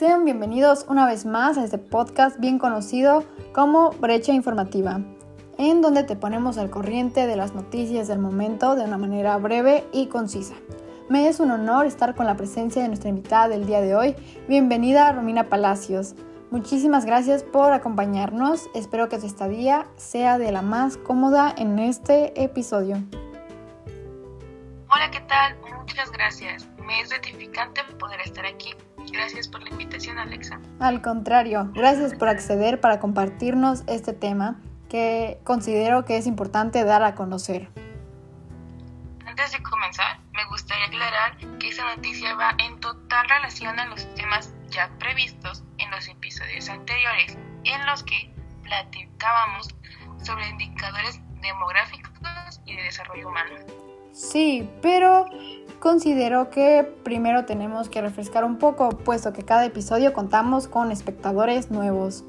Sean bienvenidos una vez más a este podcast bien conocido como Brecha Informativa, en donde te ponemos al corriente de las noticias del momento de una manera breve y concisa. Me es un honor estar con la presencia de nuestra invitada del día de hoy. Bienvenida Romina Palacios. Muchísimas gracias por acompañarnos. Espero que tu estadía sea de la más cómoda en este episodio. Hola, ¿qué tal? Muchas gracias. Me es gratificante poder estar aquí. Gracias por la invitación, Alexa. Al contrario, gracias por acceder para compartirnos este tema que considero que es importante dar a conocer. Antes de comenzar, me gustaría aclarar que esa noticia va en total relación a los temas ya previstos en los episodios anteriores, en los que platicábamos sobre indicadores demográficos y de desarrollo humano. Sí, pero considero que primero tenemos que refrescar un poco, puesto que cada episodio contamos con espectadores nuevos.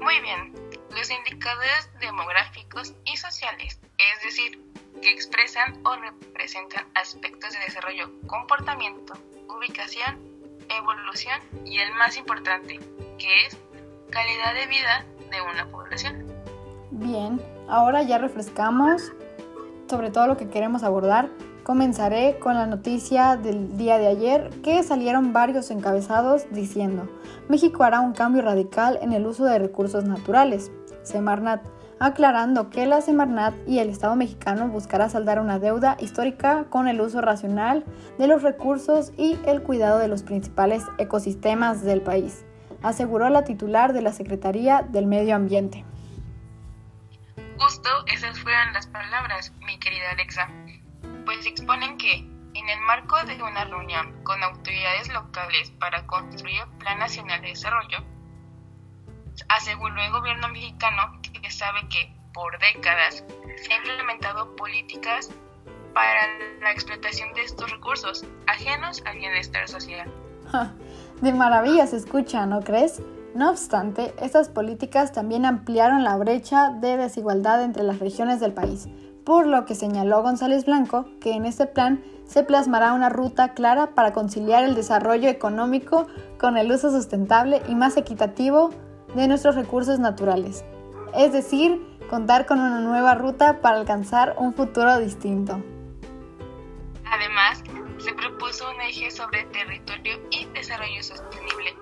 Muy bien, los indicadores demográficos y sociales, es decir, que expresan o representan aspectos de desarrollo, comportamiento, ubicación, evolución y el más importante, que es calidad de vida de una población. Bien, ahora ya refrescamos sobre todo lo que queremos abordar. Comenzaré con la noticia del día de ayer que salieron varios encabezados diciendo México hará un cambio radical en el uso de recursos naturales. Semarnat aclarando que la Semarnat y el Estado mexicano buscará saldar una deuda histórica con el uso racional de los recursos y el cuidado de los principales ecosistemas del país, aseguró la titular de la Secretaría del Medio Ambiente. Justo esas fueron las palabras, mi querida Alexa, pues exponen que en el marco de una reunión con autoridades locales para construir el Plan Nacional de Desarrollo, aseguró el gobierno mexicano que sabe que por décadas se han implementado políticas para la explotación de estos recursos ajenos al bienestar social. De maravilla se escucha, ¿no crees? No obstante, estas políticas también ampliaron la brecha de desigualdad entre las regiones del país, por lo que señaló González Blanco que en este plan se plasmará una ruta clara para conciliar el desarrollo económico con el uso sustentable y más equitativo de nuestros recursos naturales, es decir, contar con una nueva ruta para alcanzar un futuro distinto. Además, se propuso un eje sobre territorio y desarrollo sostenible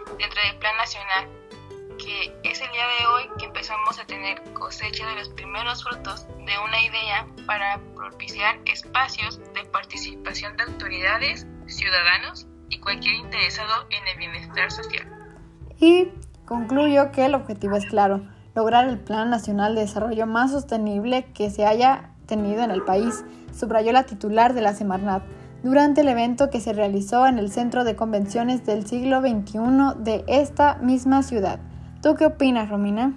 empezamos a tener cosecha de los primeros frutos de una idea para propiciar espacios de participación de autoridades, ciudadanos y cualquier interesado en el bienestar social. Y concluyo que el objetivo es claro, lograr el Plan Nacional de Desarrollo más sostenible que se haya tenido en el país, subrayó la titular de la Semarnat durante el evento que se realizó en el Centro de Convenciones del siglo XXI de esta misma ciudad. ¿Tú qué opinas, Romina?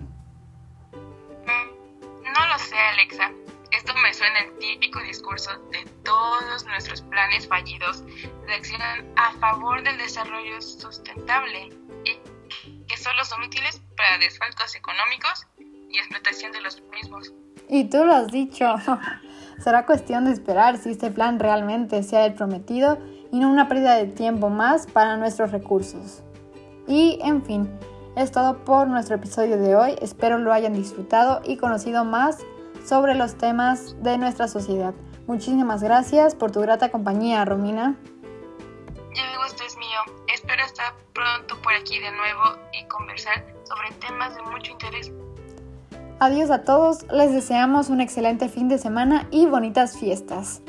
Suena el típico discurso de todos nuestros planes fallidos de acción a favor del desarrollo sustentable y que solo son útiles para desfalcos económicos y explotación de los mismos. Y tú lo has dicho. Será cuestión de esperar si este plan realmente sea el prometido y no una pérdida de tiempo más para nuestros recursos. Y, en fin, es todo por nuestro episodio de hoy. Espero lo hayan disfrutado y conocido más sobre los temas de nuestra sociedad. Muchísimas gracias por tu grata compañía, Romina. El gusto es mío. Espero estar pronto por aquí de nuevo y conversar sobre temas de mucho interés. Adiós a todos, les deseamos un excelente fin de semana y bonitas fiestas.